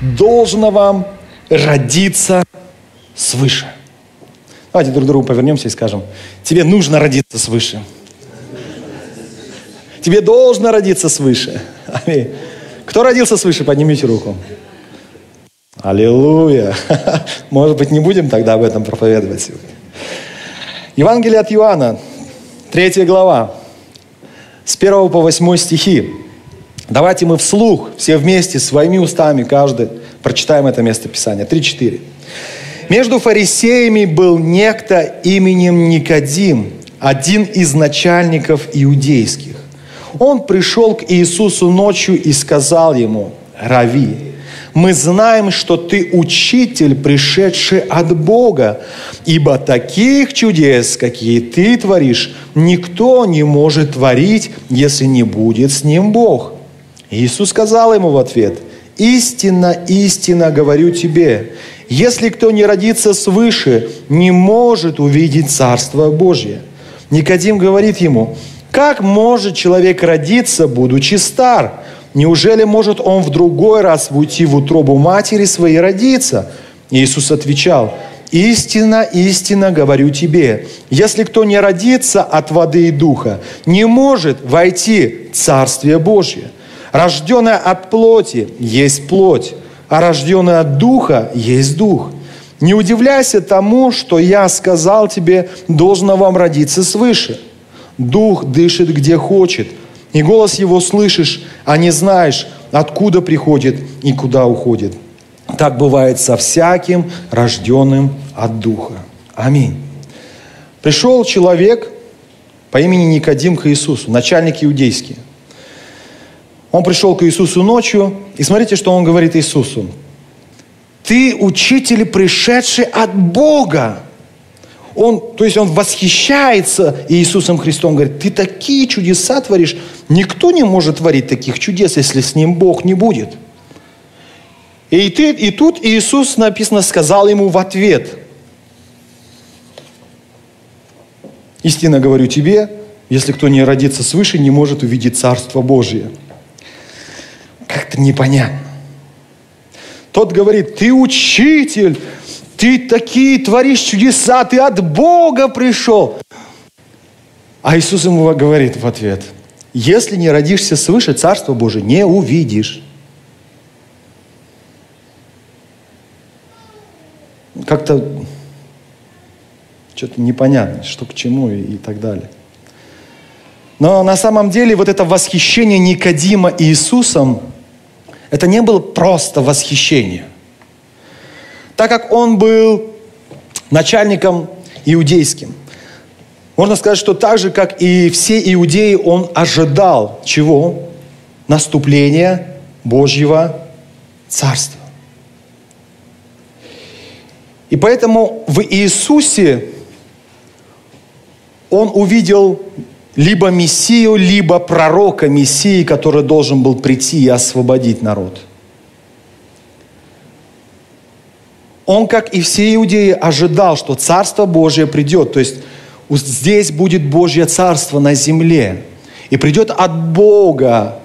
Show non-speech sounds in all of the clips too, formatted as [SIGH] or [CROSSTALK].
Должно вам родиться свыше. Давайте друг к другу повернемся и скажем, тебе нужно родиться свыше. Тебе должно родиться свыше. Аминь. Кто родился свыше, поднимите руку. Аллилуйя. [LAUGHS] Может быть, не будем тогда об этом проповедовать сегодня. Евангелие от Иоанна, третья глава, с 1 по 8 стихи. Давайте мы вслух, все вместе, своими устами, каждый, прочитаем это место Писания. 3-4. Между фарисеями был некто именем Никодим, один из начальников иудейских. Он пришел к Иисусу ночью и сказал ему, «Рави, мы знаем, что ты учитель, пришедший от Бога, ибо таких чудес, какие ты творишь, никто не может творить, если не будет с ним Бог». Иисус сказал ему в ответ, «Истинно, истинно говорю тебе, если кто не родится свыше, не может увидеть Царство Божье». Никодим говорит ему, «Как может человек родиться, будучи стар? Неужели может он в другой раз уйти в утробу матери своей родиться?» Иисус отвечал, «Истинно, истинно говорю тебе, если кто не родится от воды и духа, не может войти в Царствие Божье. Рожденное от плоти есть плоть, а рожденное от духа есть дух. Не удивляйся тому, что я сказал тебе, должно вам родиться свыше. Дух дышит где хочет, и голос его слышишь, а не знаешь, откуда приходит и куда уходит. Так бывает со всяким рожденным от Духа. Аминь. Пришел человек по имени Никодим к Иисусу, начальник иудейский. Он пришел к Иисусу ночью, и смотрите, что он говорит Иисусу. Ты учитель, пришедший от Бога. Он, то есть он восхищается Иисусом Христом, говорит, ты такие чудеса творишь. Никто не может творить таких чудес, если с ним Бог не будет. И, ты, и тут Иисус, написано, сказал ему в ответ, истинно говорю тебе, если кто не родится свыше, не может увидеть Царство Божие как-то непонятно. Тот говорит, ты учитель, ты такие творишь чудеса, ты от Бога пришел. А Иисус ему говорит в ответ, если не родишься свыше, Царство Божие не увидишь. Как-то что-то непонятно, что к чему и, и так далее. Но на самом деле вот это восхищение Никодима Иисусом – это не было просто восхищение. Так как он был начальником иудейским, можно сказать, что так же, как и все иудеи, он ожидал чего? Наступления Божьего Царства. И поэтому в Иисусе он увидел либо Мессию, либо пророка Мессии, который должен был прийти и освободить народ. Он, как и все иудеи, ожидал, что Царство Божье придет. То есть здесь будет Божье Царство на земле. И придет от Бога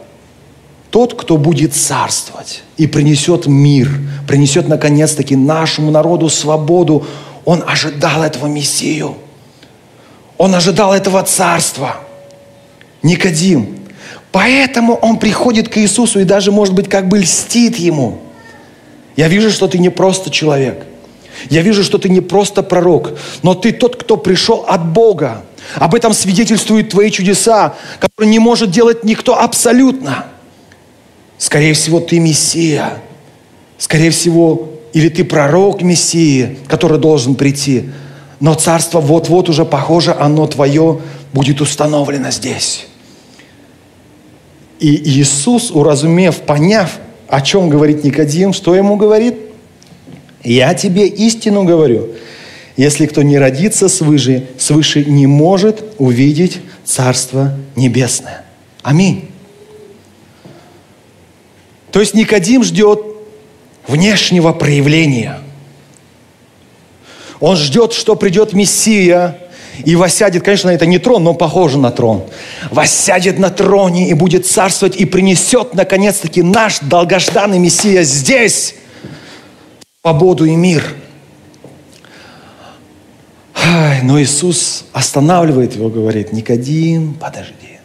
тот, кто будет царствовать и принесет мир, принесет наконец-таки нашему народу свободу. Он ожидал этого Мессию. Он ожидал этого царства. Никодим. Поэтому он приходит к Иисусу и даже, может быть, как бы льстит ему. Я вижу, что ты не просто человек. Я вижу, что ты не просто пророк, но ты тот, кто пришел от Бога. Об этом свидетельствуют твои чудеса, которые не может делать никто абсолютно. Скорее всего, ты Мессия. Скорее всего, или ты пророк Мессии, который должен прийти. Но царство вот-вот уже похоже, оно твое будет установлено здесь. И Иисус, уразумев, поняв О чем говорит Никодим? Что ему говорит? Я тебе истину говорю. Если кто не родится свыше, свыше не может увидеть Царство Небесное. Аминь. То есть Никодим ждет внешнего проявления. Он ждет, что придет Мессия и воссядет, конечно, это не трон, но похоже на трон. Воссядет на троне и будет царствовать и принесет, наконец-таки, наш долгожданный Мессия здесь свободу и мир. Но Иисус останавливает его, говорит, Никодим, подожди.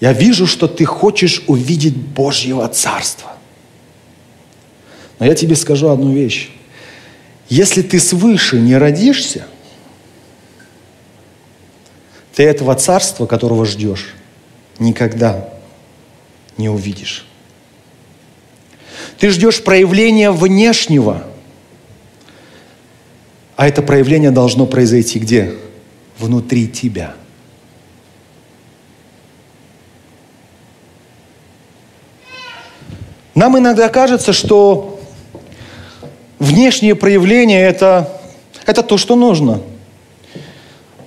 Я вижу, что ты хочешь увидеть Божьего Царства. Но я тебе скажу одну вещь. Если ты свыше не родишься, ты этого царства, которого ждешь, никогда не увидишь. Ты ждешь проявления внешнего, а это проявление должно произойти где? Внутри тебя – Нам иногда кажется, что внешнее проявление это, это то, что нужно.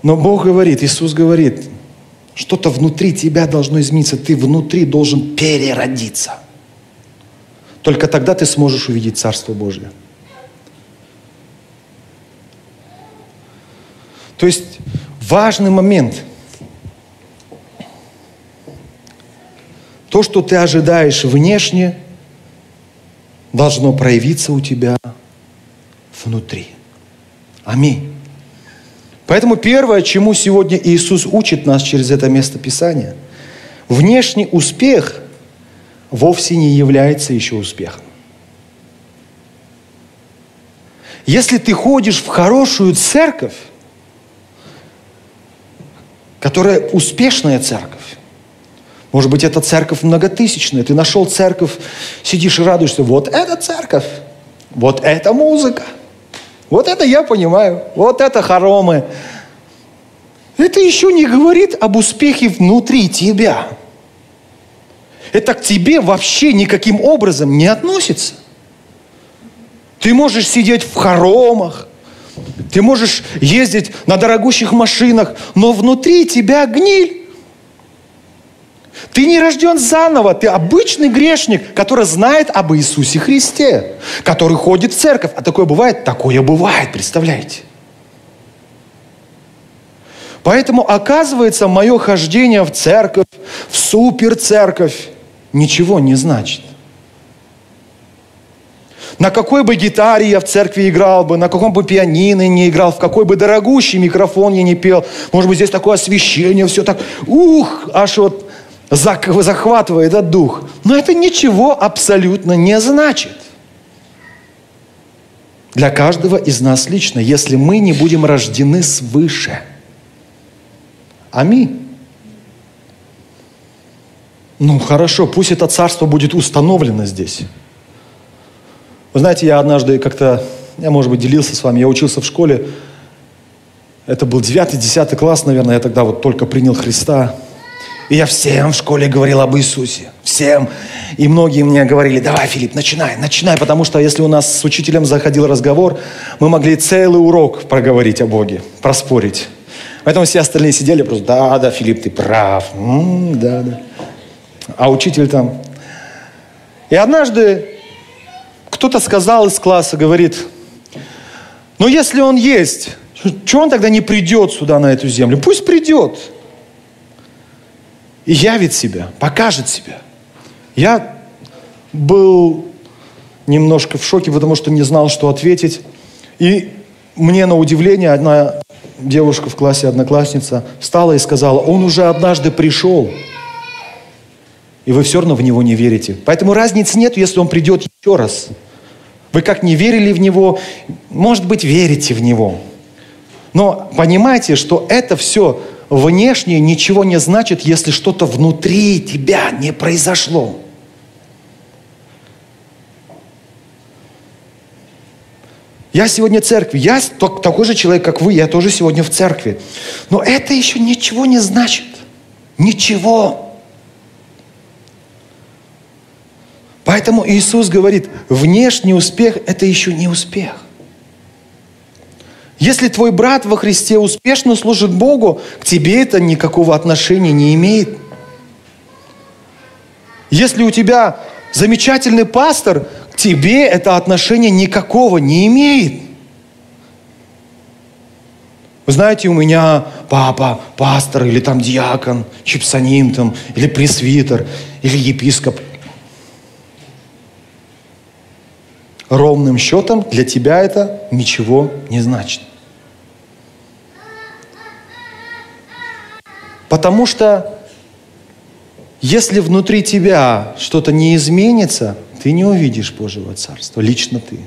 Но Бог говорит, Иисус говорит, что-то внутри тебя должно измениться. Ты внутри должен переродиться. Только тогда ты сможешь увидеть Царство Божье. То есть важный момент. То, что ты ожидаешь внешне – должно проявиться у тебя внутри. Аминь. Поэтому первое, чему сегодня Иисус учит нас через это место Писания, внешний успех вовсе не является еще успехом. Если ты ходишь в хорошую церковь, которая успешная церковь, может быть, это церковь многотысячная. Ты нашел церковь, сидишь и радуешься. Вот это церковь. Вот это музыка. Вот это я понимаю. Вот это хоромы. Это еще не говорит об успехе внутри тебя. Это к тебе вообще никаким образом не относится. Ты можешь сидеть в хоромах, ты можешь ездить на дорогущих машинах, но внутри тебя гниль. Ты не рожден заново, ты обычный грешник, который знает об Иисусе Христе, который ходит в церковь. А такое бывает? Такое бывает, представляете? Поэтому, оказывается, мое хождение в церковь, в суперцерковь, ничего не значит. На какой бы гитаре я в церкви играл бы, на каком бы пианино не играл, в какой бы дорогущий микрофон я не пел, может быть, здесь такое освещение, все так, ух, аж вот захватывает этот дух. Но это ничего абсолютно не значит. Для каждого из нас лично, если мы не будем рождены свыше. Аминь. Ну хорошо, пусть это царство будет установлено здесь. Вы знаете, я однажды как-то, я, может быть, делился с вами, я учился в школе, это был 9-10 класс, наверное, я тогда вот только принял Христа. И я всем в школе говорил об Иисусе. Всем. И многие мне говорили, давай, Филипп, начинай, начинай. Потому что если у нас с учителем заходил разговор, мы могли целый урок проговорить о Боге, проспорить. Поэтому все остальные сидели просто, да, да, Филипп, ты прав. М-м, да, да. А учитель там. И однажды кто-то сказал из класса, говорит, ну если он есть, что он тогда не придет сюда, на эту землю? Пусть придет и явит себя, покажет себя. Я был немножко в шоке, потому что не знал, что ответить. И мне на удивление одна девушка в классе, одноклассница, встала и сказала, он уже однажды пришел, и вы все равно в него не верите. Поэтому разницы нет, если он придет еще раз. Вы как не верили в него, может быть, верите в него. Но понимайте, что это все внешнее ничего не значит, если что-то внутри тебя не произошло. Я сегодня в церкви, я такой же человек, как вы, я тоже сегодня в церкви. Но это еще ничего не значит. Ничего. Поэтому Иисус говорит, внешний успех – это еще не успех. Если твой брат во Христе успешно служит Богу, к тебе это никакого отношения не имеет. Если у тебя замечательный пастор, к тебе это отношение никакого не имеет. Вы знаете, у меня папа, пастор, или там диакон, чипсоним там, или пресвитер, или епископ. ровным счетом для тебя это ничего не значит. Потому что если внутри тебя что-то не изменится, ты не увидишь Божьего Царства, лично ты.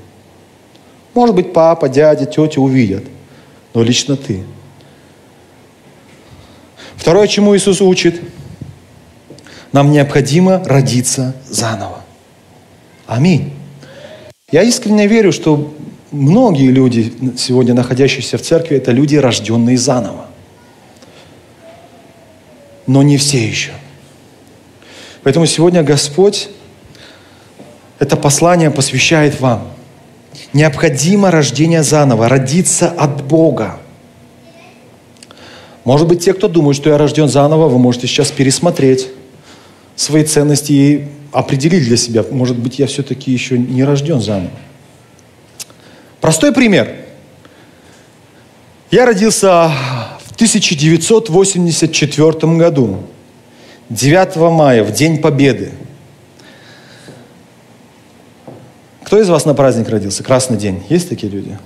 Может быть, папа, дядя, тетя увидят, но лично ты. Второе, чему Иисус учит, нам необходимо родиться заново. Аминь. Я искренне верю, что многие люди, сегодня находящиеся в церкви, это люди, рожденные заново. Но не все еще. Поэтому сегодня Господь это послание посвящает вам. Необходимо рождение заново, родиться от Бога. Может быть, те, кто думают, что я рожден заново, вы можете сейчас пересмотреть свои ценности и определить для себя, может быть, я все-таки еще не рожден заново. Простой пример. Я родился в 1984 году, 9 мая, в День Победы. Кто из вас на праздник родился? Красный день. Есть такие люди?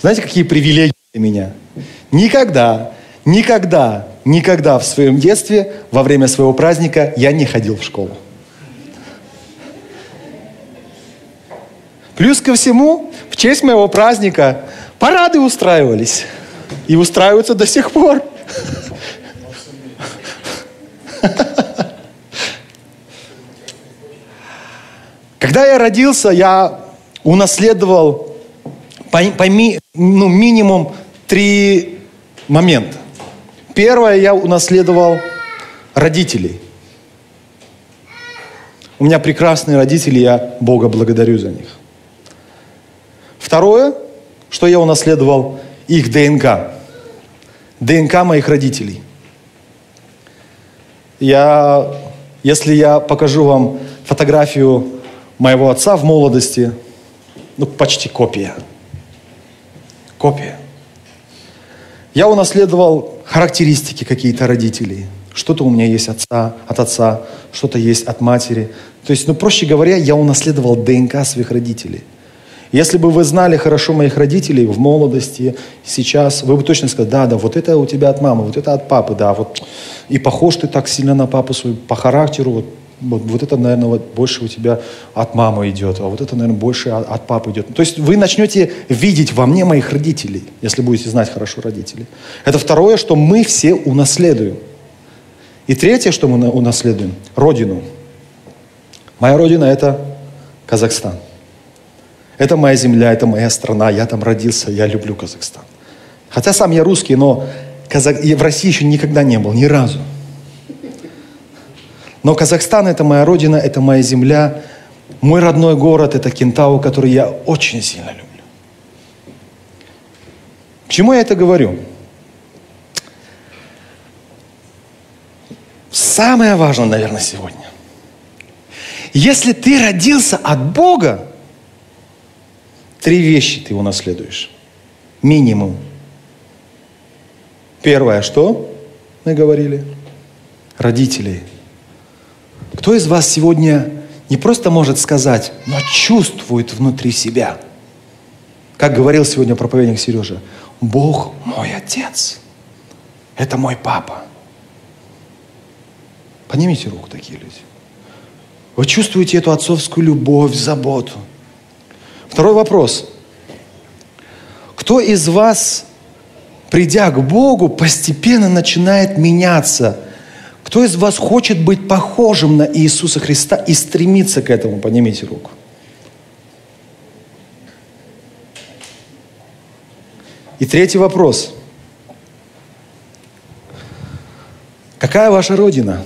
Знаете, какие привилегии для меня? Никогда, никогда Никогда в своем детстве, во время своего праздника, я не ходил в школу. Плюс ко всему, в честь моего праздника парады устраивались. И устраиваются до сих пор. Когда я родился, я унаследовал пойми, ну, минимум три момента. Первое, я унаследовал родителей. У меня прекрасные родители, я Бога благодарю за них. Второе, что я унаследовал, их ДНК. ДНК моих родителей. Я, если я покажу вам фотографию моего отца в молодости, ну, почти копия. Копия. Я унаследовал характеристики какие-то родителей. Что-то у меня есть отца, от отца, что-то есть от матери. То есть, ну, проще говоря, я унаследовал ДНК своих родителей. Если бы вы знали хорошо моих родителей в молодости, сейчас, вы бы точно сказали, да, да, вот это у тебя от мамы, вот это от папы, да, вот. И похож ты так сильно на папу свою, по характеру, вот вот, вот это, наверное, вот больше у тебя от мамы идет, а вот это, наверное, больше от, от папы идет. То есть вы начнете видеть во мне моих родителей, если будете знать хорошо родителей. Это второе, что мы все унаследуем. И третье, что мы унаследуем, родину. Моя родина – это Казахстан. Это моя земля, это моя страна, я там родился, я люблю Казахстан. Хотя сам я русский, но Казах... в России еще никогда не был, ни разу. Но Казахстан – это моя родина, это моя земля. Мой родной город – это Кентау, который я очень сильно люблю. К чему я это говорю? Самое важное, наверное, сегодня. Если ты родился от Бога, три вещи ты унаследуешь. Минимум. Первое, что мы говорили? Родителей – кто из вас сегодня не просто может сказать, но чувствует внутри себя? Как говорил сегодня проповедник Сережа, Бог мой отец. Это мой папа. Поднимите руку такие люди. Вы чувствуете эту отцовскую любовь, заботу. Второй вопрос. Кто из вас, придя к Богу, постепенно начинает меняться – кто из вас хочет быть похожим на Иисуса Христа и стремится к этому? Поднимите руку. И третий вопрос. Какая ваша родина?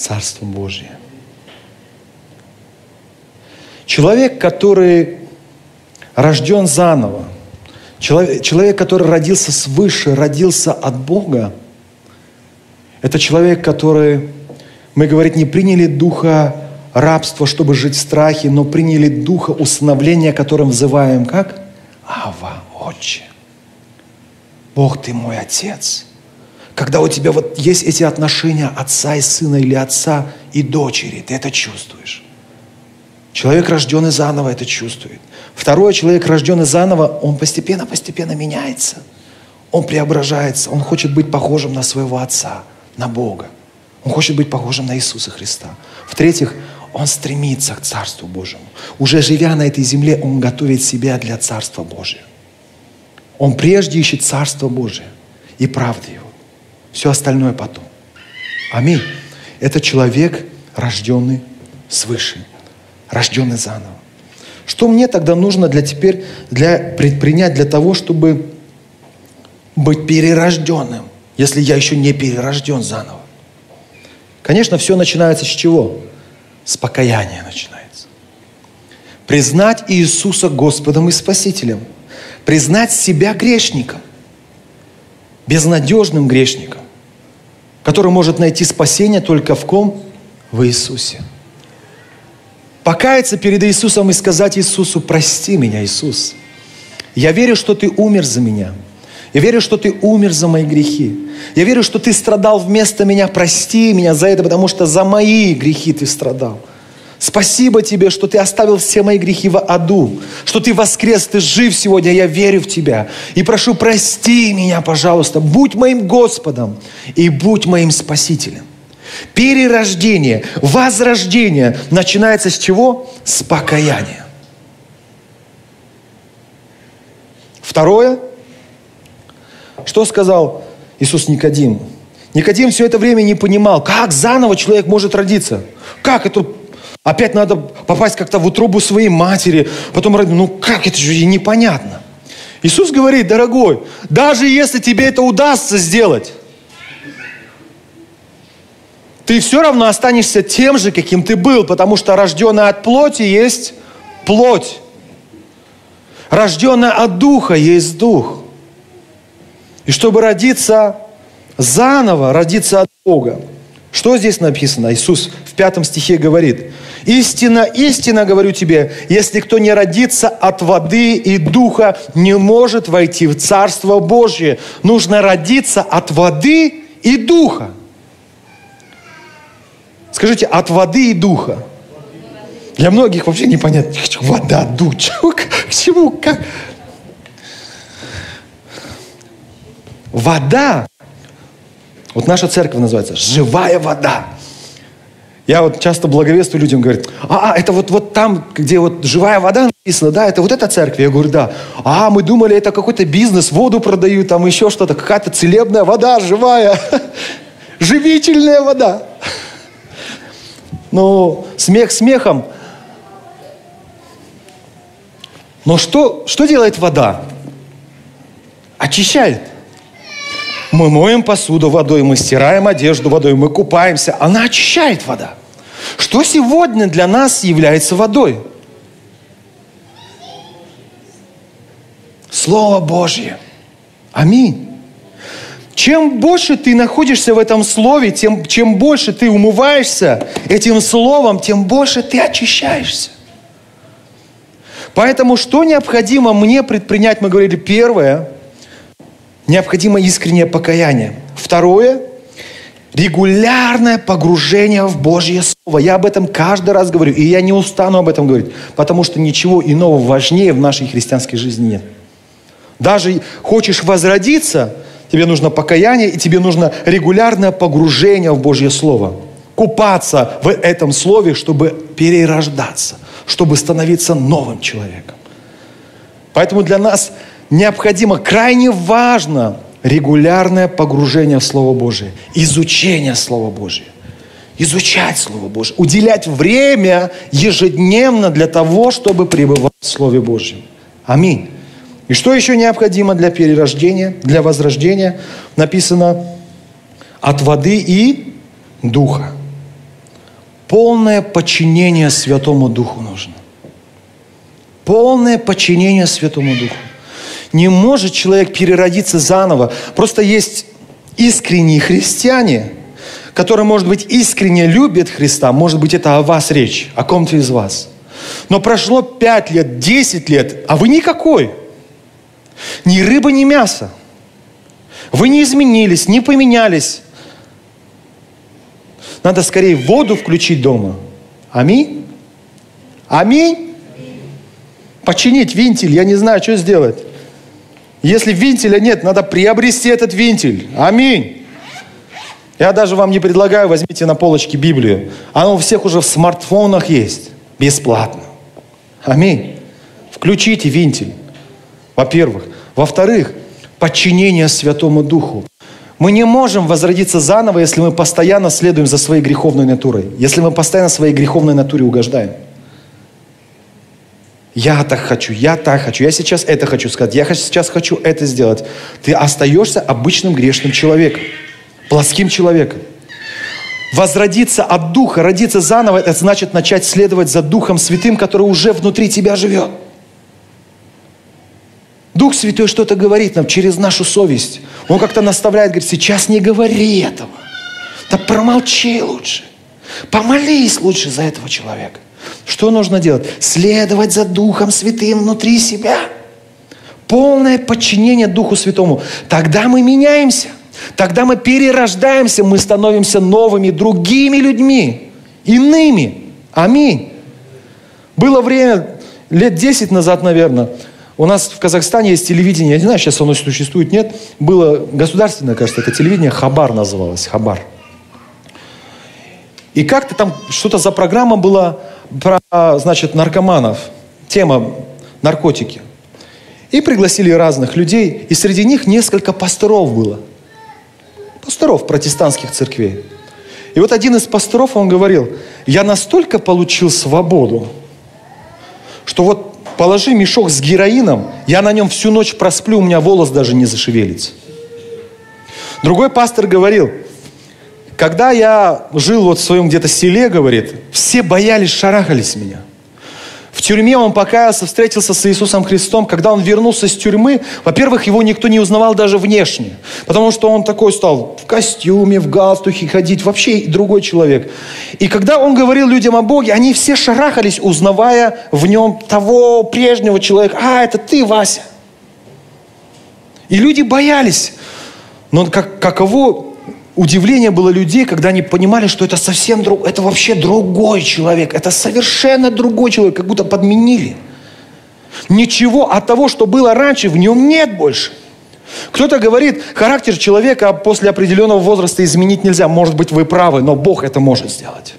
Царство Божие. Человек, который рожден заново, человек, человек, который родился свыше, родился от Бога, это человек, который, мы говорить, не приняли духа рабства, чтобы жить в страхе, но приняли духа усыновления, которым взываем как? Ава, Отче. Бог, Ты мой Отец. Когда у тебя вот есть эти отношения отца и сына или отца и дочери, ты это чувствуешь. Человек, рожденный заново, это чувствует. Второй человек, рожденный заново, он постепенно-постепенно меняется. Он преображается. Он хочет быть похожим на своего отца, на Бога. Он хочет быть похожим на Иисуса Христа. В-третьих, он стремится к Царству Божьему. Уже живя на этой земле, он готовит себя для Царства Божьего. Он прежде ищет Царство Божие и правды Его. Все остальное потом. Аминь. Это человек, рожденный свыше, рожденный заново. Что мне тогда нужно для теперь для предпринять для того, чтобы быть перерожденным, если я еще не перерожден заново? Конечно, все начинается с чего? С покаяния начинается. Признать Иисуса Господом и Спасителем. Признать себя грешником. Безнадежным грешником. Который может найти спасение только в ком? В Иисусе. Покаяться перед Иисусом и сказать Иисусу, прости меня, Иисус. Я верю, что Ты умер за меня. Я верю, что Ты умер за мои грехи. Я верю, что Ты страдал вместо меня. Прости меня за это, потому что за мои грехи Ты страдал. Спасибо Тебе, что Ты оставил все мои грехи в аду, что Ты воскрес, Ты жив сегодня, я верю в Тебя. И прошу, прости меня, пожалуйста, будь моим Господом и будь моим Спасителем. Перерождение, возрождение начинается с чего? С покаяния. Второе, что сказал Иисус Никодим? Никодим все это время не понимал, как заново человек может родиться. Как это Опять надо попасть как-то в утробу своей матери, потом родить. Ну как, это же непонятно. Иисус говорит, дорогой, даже если тебе это удастся сделать, ты все равно останешься тем же, каким ты был, потому что рожденный от плоти есть плоть. Рожденный от духа есть дух. И чтобы родиться заново, родиться от Бога, что здесь написано? Иисус в пятом стихе говорит, «Истина, истина говорю тебе, если кто не родится от воды и духа, не может войти в Царство Божье». Нужно родиться от воды и духа. Скажите, от воды и духа. Для многих вообще непонятно, вода, дух, [LAUGHS] к чему, как? Вода вот наша церковь называется «Живая вода». Я вот часто благовествую людям, говорят, а, а, это вот, вот там, где вот живая вода написана, да, это вот эта церковь. Я говорю, да. А, мы думали, это какой-то бизнес, воду продают, там еще что-то, какая-то целебная вода, живая, [LAUGHS] живительная вода. Ну, смех смехом. Но что, что делает вода? Очищает. Мы моем посуду водой, мы стираем одежду водой, мы купаемся. Она очищает вода. Что сегодня для нас является водой? Слово Божье. Аминь. Чем больше ты находишься в этом слове, тем, чем больше ты умываешься этим словом, тем больше ты очищаешься. Поэтому что необходимо мне предпринять? Мы говорили, первое – необходимо искреннее покаяние. Второе – регулярное погружение в Божье Слово. Я об этом каждый раз говорю, и я не устану об этом говорить, потому что ничего иного важнее в нашей христианской жизни нет. Даже хочешь возродиться, тебе нужно покаяние, и тебе нужно регулярное погружение в Божье Слово. Купаться в этом Слове, чтобы перерождаться, чтобы становиться новым человеком. Поэтому для нас – необходимо, крайне важно регулярное погружение в Слово Божие, изучение Слова Божия. Изучать Слово Божие, уделять время ежедневно для того, чтобы пребывать в Слове Божьем. Аминь. И что еще необходимо для перерождения, для возрождения? Написано от воды и духа. Полное подчинение Святому Духу нужно. Полное подчинение Святому Духу. Не может человек переродиться заново. Просто есть искренние христиане, которые, может быть, искренне любят Христа. Может быть, это о вас речь, о ком-то из вас. Но прошло 5 лет, 10 лет, а вы никакой. Ни рыба, ни мясо. Вы не изменились, не поменялись. Надо скорее воду включить дома. Аминь. Аминь. Починить винтель, я не знаю, что сделать. Если винтеля нет, надо приобрести этот винтель. Аминь. Я даже вам не предлагаю, возьмите на полочке Библию. Она у всех уже в смартфонах есть. Бесплатно. Аминь. Включите винтель. Во-первых. Во-вторых, подчинение Святому Духу. Мы не можем возродиться заново, если мы постоянно следуем за своей греховной натурой. Если мы постоянно своей греховной натуре угождаем. Я так хочу, я так хочу, я сейчас это хочу сказать, я сейчас хочу это сделать. Ты остаешься обычным грешным человеком, плоским человеком. Возродиться от Духа, родиться заново, это значит начать следовать за Духом Святым, который уже внутри тебя живет. Дух Святой что-то говорит нам через нашу совесть. Он как-то наставляет, говорит, сейчас не говори этого. Да промолчи лучше. Помолись лучше за этого человека. Что нужно делать? Следовать за Духом Святым внутри себя. Полное подчинение Духу Святому. Тогда мы меняемся. Тогда мы перерождаемся, мы становимся новыми, другими людьми, иными. Аминь. Было время, лет 10 назад, наверное, у нас в Казахстане есть телевидение, я не знаю, сейчас оно существует, нет. Было государственное, кажется, это телевидение, Хабар называлось, Хабар. И как-то там что-то за программа была про, значит, наркоманов, тема наркотики. И пригласили разных людей, и среди них несколько пасторов было. Пасторов протестантских церквей. И вот один из пасторов, он говорил, я настолько получил свободу, что вот положи мешок с героином, я на нем всю ночь просплю, у меня волос даже не зашевелится. Другой пастор говорил, когда я жил вот в своем где-то селе, говорит, все боялись, шарахались меня. В тюрьме он покаялся, встретился с Иисусом Христом. Когда он вернулся с тюрьмы, во-первых, его никто не узнавал даже внешне. Потому что он такой стал в костюме, в галстухе ходить, вообще другой человек. И когда он говорил людям о Боге, они все шарахались, узнавая в нем того прежнего человека. А, это ты, Вася. И люди боялись. Но как, каково удивление было людей, когда они понимали, что это совсем друг, это вообще другой человек, это совершенно другой человек, как будто подменили. Ничего от того, что было раньше, в нем нет больше. Кто-то говорит, характер человека после определенного возраста изменить нельзя. Может быть, вы правы, но Бог это может сделать.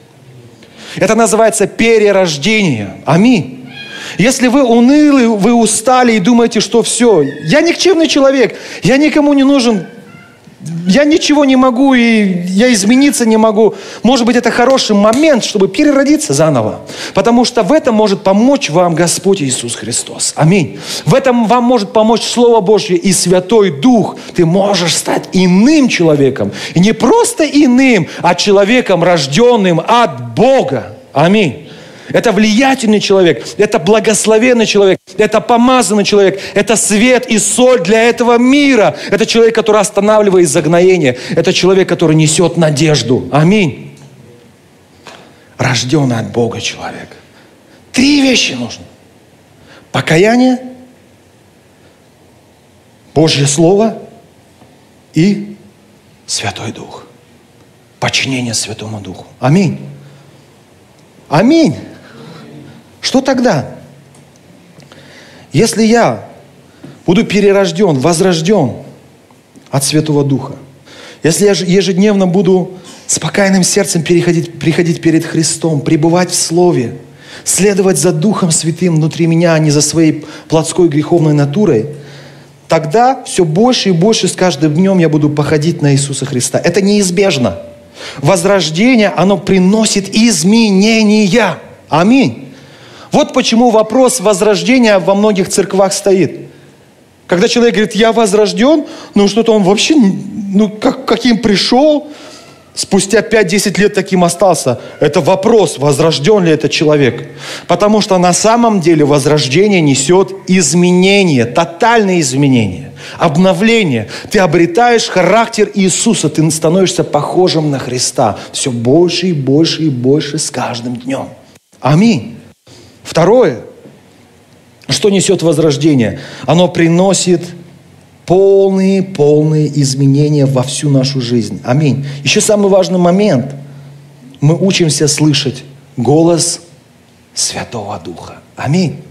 Это называется перерождение. Аминь. Если вы унылы, вы устали и думаете, что все, я никчемный человек, я никому не нужен, я ничего не могу, и я измениться не могу. Может быть, это хороший момент, чтобы переродиться заново. Потому что в этом может помочь вам Господь Иисус Христос. Аминь. В этом вам может помочь Слово Божье и Святой Дух. Ты можешь стать иным человеком. И не просто иным, а человеком, рожденным от Бога. Аминь. Это влиятельный человек, это благословенный человек, это помазанный человек, это свет и соль для этого мира. Это человек, который останавливает загноение. Это человек, который несет надежду. Аминь. Рожденный от Бога человек. Три вещи нужно. Покаяние, Божье Слово и Святой Дух. Подчинение Святому Духу. Аминь. Аминь. Что тогда? Если я буду перерожден, возрожден от Святого Духа, если я ежедневно буду спокойным сердцем переходить, приходить перед Христом, пребывать в Слове, следовать за Духом Святым внутри меня, а не за своей плотской греховной натурой, тогда все больше и больше с каждым днем я буду походить на Иисуса Христа. Это неизбежно. Возрождение, оно приносит изменения. Аминь. Вот почему вопрос возрождения во многих церквах стоит. Когда человек говорит, я возрожден, ну что-то он вообще, ну как, каким пришел, спустя 5-10 лет таким остался. Это вопрос, возрожден ли этот человек. Потому что на самом деле возрождение несет изменение, тотальное изменение, обновление. Ты обретаешь характер Иисуса, ты становишься похожим на Христа. Все больше и больше и больше с каждым днем. Аминь. Второе, что несет возрождение? Оно приносит полные, полные изменения во всю нашу жизнь. Аминь. Еще самый важный момент. Мы учимся слышать голос Святого Духа. Аминь.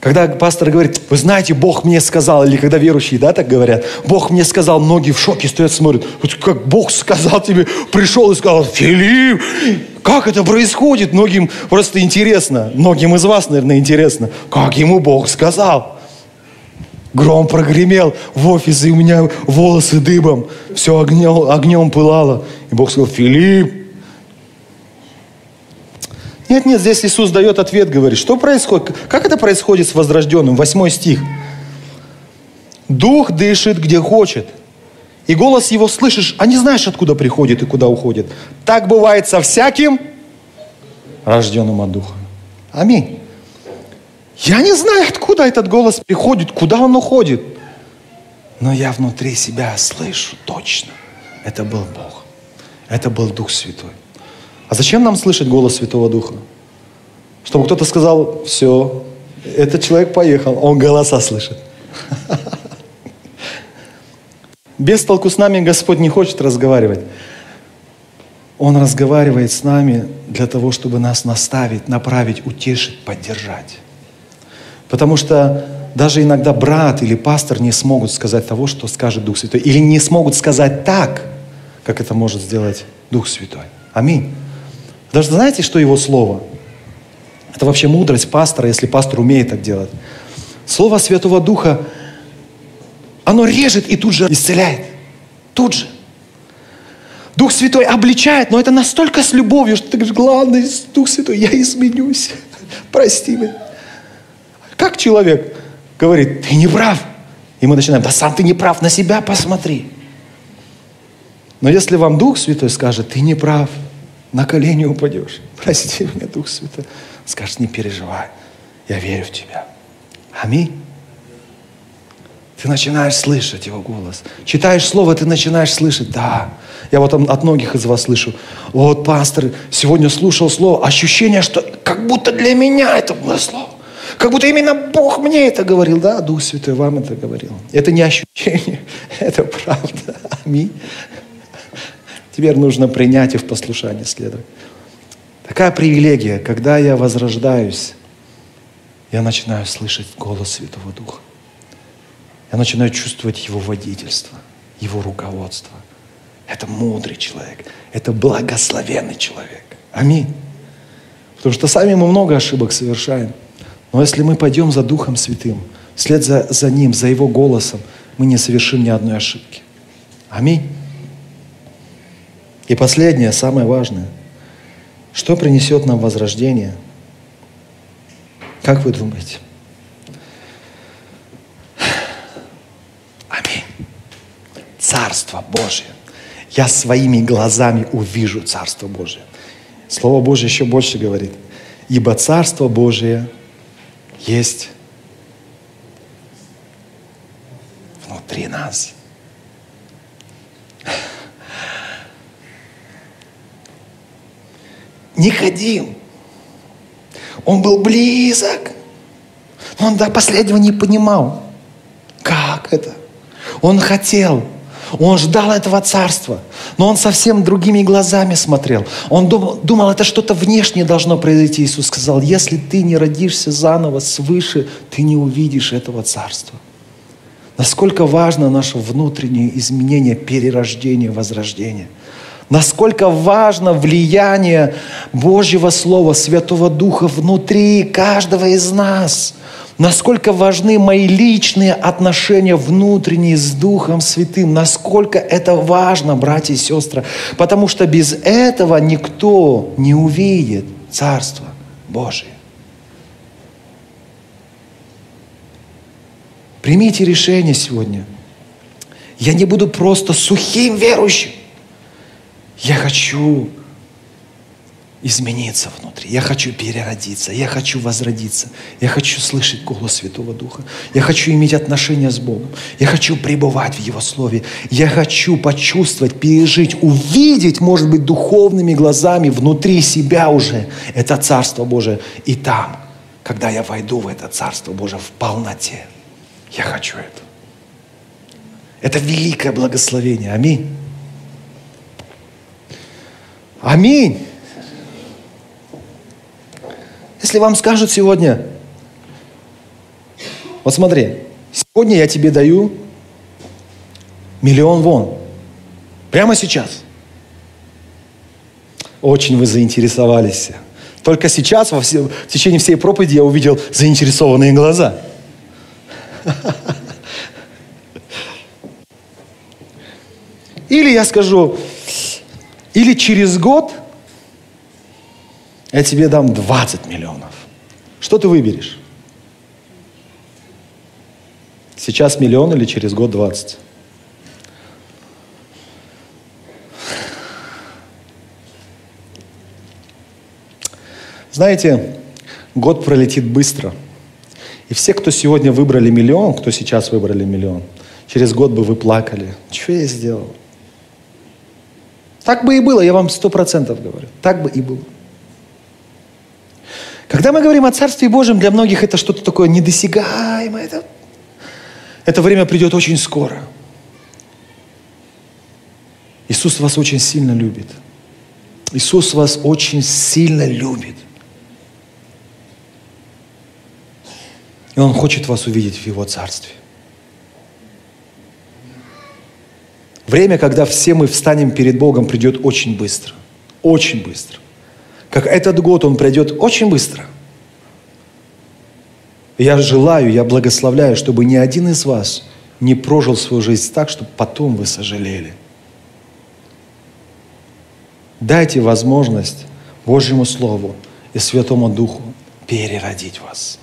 Когда пастор говорит, вы знаете, Бог мне сказал, или когда верующие, да, так говорят, Бог мне сказал, многие в шоке стоят, смотрят, вот как Бог сказал тебе, пришел и сказал, Филипп, как это происходит? Многим просто интересно, многим из вас, наверное, интересно, как ему Бог сказал. Гром прогремел в офисе, и у меня волосы дыбом. Все огнем, огнем пылало. И Бог сказал, Филипп. Нет, нет, здесь Иисус дает ответ, говорит, что происходит? Как это происходит с возрожденным? Восьмой стих. Дух дышит, где хочет. И голос его слышишь, а не знаешь, откуда приходит и куда уходит. Так бывает со всяким рожденным от Духа. Аминь. Я не знаю, откуда этот голос приходит, куда он уходит. Но я внутри себя слышу точно. Это был Бог. Это был Дух Святой. А зачем нам слышать голос Святого Духа? Чтобы кто-то сказал, все, этот человек поехал, он голоса слышит. [LAUGHS] Без толку с нами Господь не хочет разговаривать. Он разговаривает с нами для того, чтобы нас наставить, направить, утешить, поддержать. Потому что даже иногда брат или пастор не смогут сказать того, что скажет Дух Святой. Или не смогут сказать так, как это может сделать Дух Святой. Аминь. Даже знаете, что его слово? Это вообще мудрость пастора, если пастор умеет так делать. Слово Святого Духа, оно режет и тут же исцеляет. Тут же. Дух Святой обличает, но это настолько с любовью, что ты говоришь, главное, Дух Святой, я изменюсь. Прости меня. Как человек говорит, ты не прав. И мы начинаем, да сам ты не прав, на себя посмотри. Но если вам Дух Святой скажет, ты не прав, на колени упадешь. Прости меня, Дух Святой. Скажет, не переживай, я верю в тебя. Аминь. Ты начинаешь слышать Его голос. Читаешь Слово, ты начинаешь слышать, да. Я вот от многих из вас слышу, вот, пастор, сегодня слушал Слово, ощущение, что как будто для меня это было Слово. Как будто именно Бог мне это говорил. Да, Дух Святой вам это говорил. Это не ощущение, [LAUGHS] это правда. Аминь. Теперь нужно принять и в послушании следовать. Такая привилегия, когда я возрождаюсь, я начинаю слышать голос Святого Духа. Я начинаю чувствовать Его водительство, Его руководство. Это мудрый человек, это благословенный человек. Аминь. Потому что сами мы много ошибок совершаем. Но если мы пойдем за Духом Святым, вслед за, за Ним, за Его голосом, мы не совершим ни одной ошибки. Аминь. И последнее, самое важное. Что принесет нам возрождение? Как вы думаете? Царство Божие. Я своими глазами увижу Царство Божие. Слово Божье еще больше говорит. Ибо Царство Божие – есть внутри нас. Никодим, он был близок, но он до последнего не понимал, как это. Он хотел, он ждал этого царства, но он совсем другими глазами смотрел. Он думал, думал это что-то внешнее должно произойти. Иисус сказал, если ты не родишься заново свыше, ты не увидишь этого царства. Насколько важно наше внутреннее изменение, перерождение, возрождение. Насколько важно влияние Божьего Слова, Святого Духа внутри каждого из нас – насколько важны мои личные отношения внутренние с Духом Святым, насколько это важно, братья и сестры, потому что без этого никто не увидит Царство Божие. Примите решение сегодня. Я не буду просто сухим верующим. Я хочу измениться внутри. Я хочу переродиться. Я хочу возродиться. Я хочу слышать голос Святого Духа. Я хочу иметь отношения с Богом. Я хочу пребывать в Его Слове. Я хочу почувствовать, пережить, увидеть, может быть, духовными глазами внутри себя уже это Царство Божие. И там, когда я войду в это Царство Божие в полноте, я хочу это. Это великое благословение. Аминь. Аминь. Если вам скажут сегодня, вот смотри, сегодня я тебе даю миллион вон. Прямо сейчас. Очень вы заинтересовались. Только сейчас, во все, в течение всей проповеди, я увидел заинтересованные глаза. [LAUGHS] Или я скажу, или через год я тебе дам 20 миллионов. Что ты выберешь? Сейчас миллион или через год 20? Знаете, год пролетит быстро. И все, кто сегодня выбрали миллион, кто сейчас выбрали миллион, через год бы вы плакали. Что я сделал? Так бы и было, я вам сто процентов говорю. Так бы и было. Когда мы говорим о Царстве Божьем, для многих это что-то такое недосягаемое. Это, это время придет очень скоро. Иисус вас очень сильно любит. Иисус вас очень сильно любит. И Он хочет вас увидеть в Его Царстве. Время, когда все мы встанем перед Богом, придет очень быстро. Очень быстро. Как этот год, он пройдет очень быстро. Я желаю, я благословляю, чтобы ни один из вас не прожил свою жизнь так, чтобы потом вы сожалели. Дайте возможность Божьему Слову и Святому Духу переродить вас,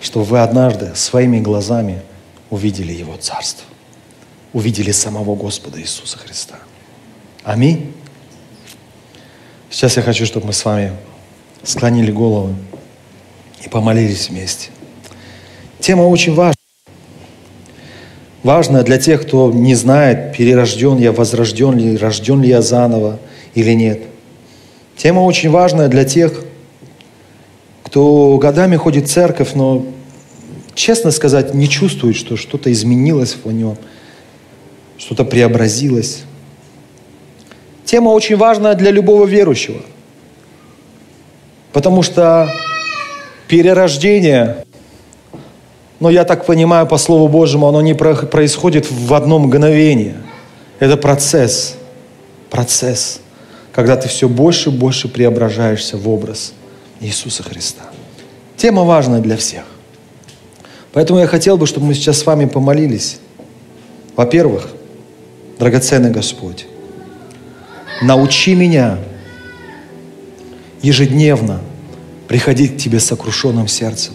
чтобы вы однажды своими глазами увидели Его Царство увидели самого Господа Иисуса Христа. Аминь. Сейчас я хочу, чтобы мы с вами склонили головы и помолились вместе. Тема очень важна. Важная для тех, кто не знает, перерожден я, возрожден ли, рожден ли я заново или нет. Тема очень важная для тех, кто годами ходит в церковь, но, честно сказать, не чувствует, что что-то изменилось в нем – что-то преобразилось. Тема очень важная для любого верующего. Потому что перерождение, но я так понимаю по Слову Божьему, оно не происходит в одно мгновение. Это процесс. Процесс. Когда ты все больше и больше преображаешься в образ Иисуса Христа. Тема важная для всех. Поэтому я хотел бы, чтобы мы сейчас с вами помолились. Во-первых, Драгоценный Господь, научи меня ежедневно приходить к Тебе с сокрушенным сердцем.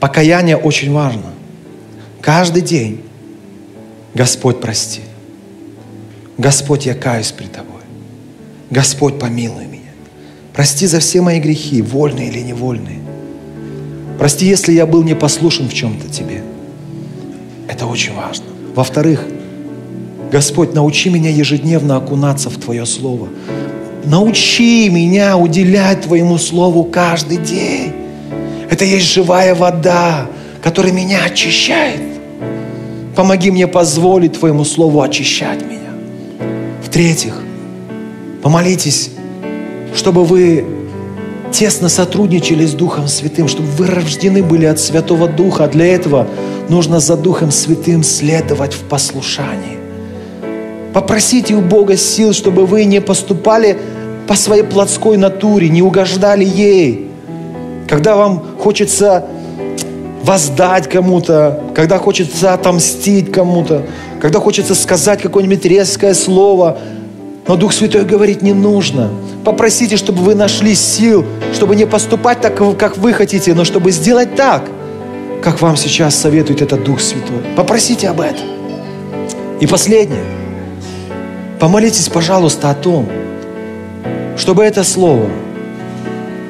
Покаяние очень важно. Каждый день, Господь, прости. Господь, я каюсь при Тобой. Господь, помилуй меня. Прости за все мои грехи, вольные или невольные. Прости, если я был непослушен в чем-то Тебе. Это очень важно. Во-вторых, Господь, научи меня ежедневно окунаться в Твое Слово. Научи меня уделять Твоему Слову каждый день. Это есть живая вода, которая меня очищает. Помоги мне позволить Твоему Слову очищать меня. В-третьих, помолитесь, чтобы вы тесно сотрудничали с Духом Святым, чтобы вы рождены были от Святого Духа. Для этого нужно за Духом Святым следовать в послушании. Попросите у Бога сил, чтобы вы не поступали по своей плотской натуре, не угождали ей. Когда вам хочется воздать кому-то, когда хочется отомстить кому-то, когда хочется сказать какое-нибудь резкое слово, но Дух Святой говорит, не нужно. Попросите, чтобы вы нашли сил, чтобы не поступать так, как вы хотите, но чтобы сделать так, как вам сейчас советует этот Дух Святой. Попросите об этом. И последнее – помолитесь, пожалуйста, о том, чтобы это слово,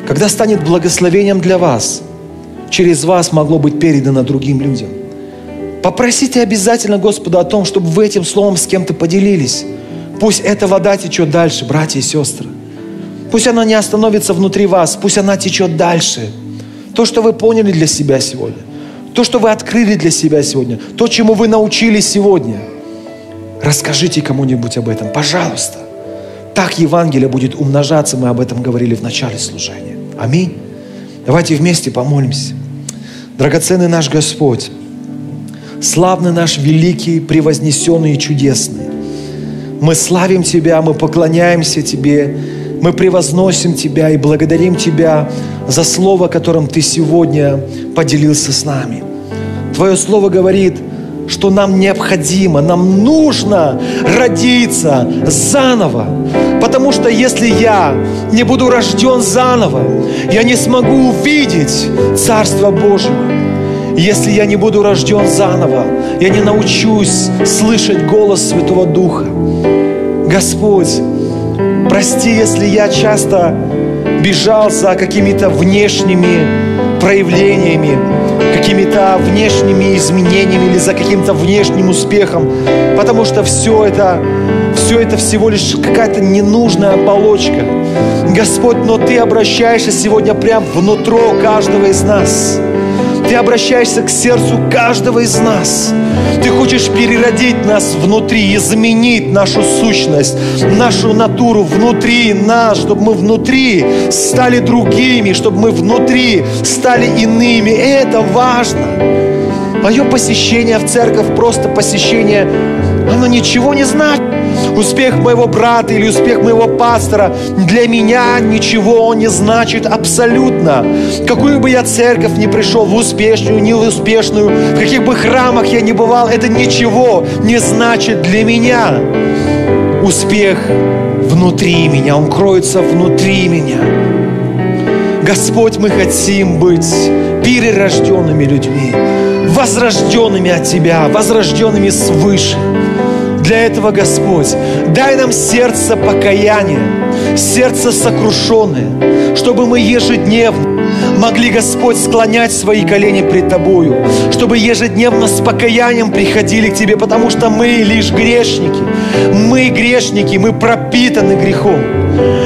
когда станет благословением для вас, через вас могло быть передано другим людям. Попросите обязательно Господа о том, чтобы вы этим словом с кем-то поделились. Пусть эта вода течет дальше, братья и сестры. Пусть она не остановится внутри вас, пусть она течет дальше. То, что вы поняли для себя сегодня, то, что вы открыли для себя сегодня, то, чему вы научились сегодня, расскажите кому-нибудь об этом, пожалуйста. Так Евангелие будет умножаться, мы об этом говорили в начале служения. Аминь. Давайте вместе помолимся. Драгоценный наш Господь, славный наш великий, превознесенный и чудесный. Мы славим Тебя, мы поклоняемся Тебе, мы превозносим Тебя и благодарим Тебя за Слово, которым Ты сегодня поделился с нами. Твое Слово говорит, что нам необходимо, нам нужно родиться заново. Потому что если я не буду рожден заново, я не смогу увидеть Царство Божьего. Если я не буду рожден заново, я не научусь слышать голос Святого Духа. Господь, прости, если я часто бежал за какими-то внешними проявлениями, какими-то внешними изменениями или за каким-то внешним успехом, потому что все это, все это всего лишь какая-то ненужная оболочка. Господь, но Ты обращаешься сегодня прям внутрь каждого из нас. Ты обращаешься к сердцу каждого из нас. Ты хочешь переродить нас внутри, изменить нашу сущность, нашу натуру внутри нас, чтобы мы внутри стали другими, чтобы мы внутри стали иными. И это важно. Мое посещение в церковь, просто посещение, оно ничего не значит успех моего брата или успех моего пастора для меня ничего не значит абсолютно. Какую бы я церковь ни пришел, в успешную, не в успешную, в каких бы храмах я ни бывал, это ничего не значит для меня. Успех внутри меня, он кроется внутри меня. Господь, мы хотим быть перерожденными людьми, возрожденными от Тебя, возрожденными свыше для этого, Господь. Дай нам сердце покаяния, сердце сокрушенное, чтобы мы ежедневно могли, Господь, склонять свои колени пред Тобою, чтобы ежедневно с покаянием приходили к Тебе, потому что мы лишь грешники. Мы грешники, мы пропитаны грехом.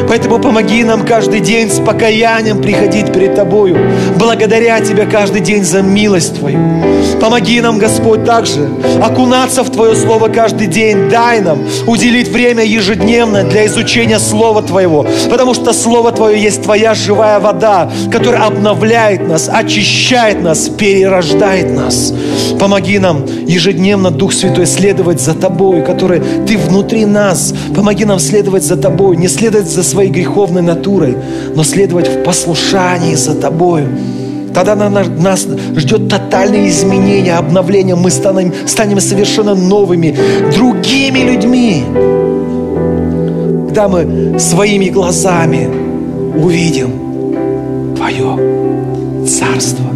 Поэтому помоги нам каждый день с покаянием приходить перед Тобою, благодаря Тебя каждый день за милость Твою. Помоги нам, Господь, также окунаться в Твое Слово каждый день. Дай нам уделить время ежедневно для изучения Слова Твоего, потому что Слово Твое есть Твоя живая вода, которая обновляет нас, очищает нас, перерождает нас. Помоги нам ежедневно, Дух Святой, следовать за Тобой, который Ты внутри нас. Помоги нам следовать за Тобой, не следовать за своей греховной натурой, но следовать в послушании за Тобою. Тогда нас ждет тотальное изменение, обновление. Мы станем, станем совершенно новыми, другими людьми. Когда мы своими глазами увидим Твое Царство.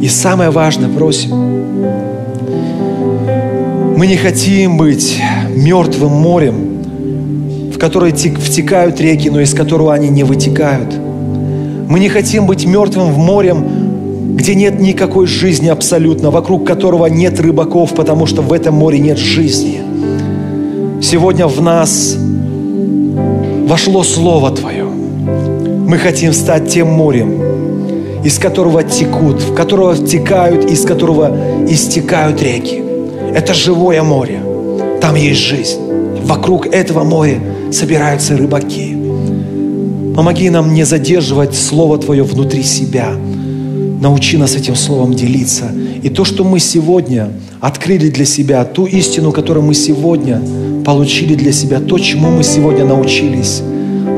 И самое важное, просим, мы не хотим быть мертвым морем, в которое втекают реки, но из которого они не вытекают. Мы не хотим быть мертвым в морем, где нет никакой жизни абсолютно, вокруг которого нет рыбаков, потому что в этом море нет жизни. Сегодня в нас вошло Слово Твое. Мы хотим стать тем морем, из которого текут, в которого втекают, из которого истекают реки. Это живое море. Там есть жизнь. Вокруг этого моря собираются рыбаки. Помоги нам не задерживать Слово Твое внутри себя. Научи нас этим Словом делиться. И то, что мы сегодня открыли для себя, ту истину, которую мы сегодня получили для себя, то, чему мы сегодня научились,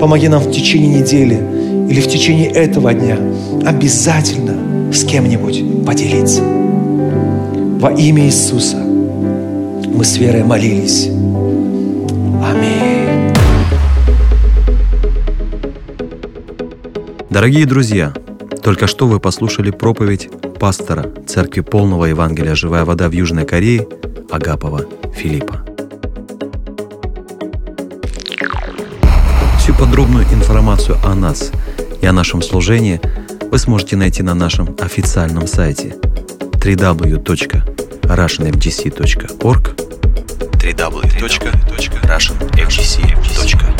помоги нам в течение недели или в течение этого дня обязательно с кем-нибудь поделиться. Во имя Иисуса мы с верой молились. Аминь. Дорогие друзья, только что вы послушали проповедь пастора Церкви Полного Евангелия «Живая вода» в Южной Корее Агапова Филиппа. Всю подробную информацию о нас и о нашем служении вы сможете найти на нашем официальном сайте www.russianfgc.org www.russianfgc.org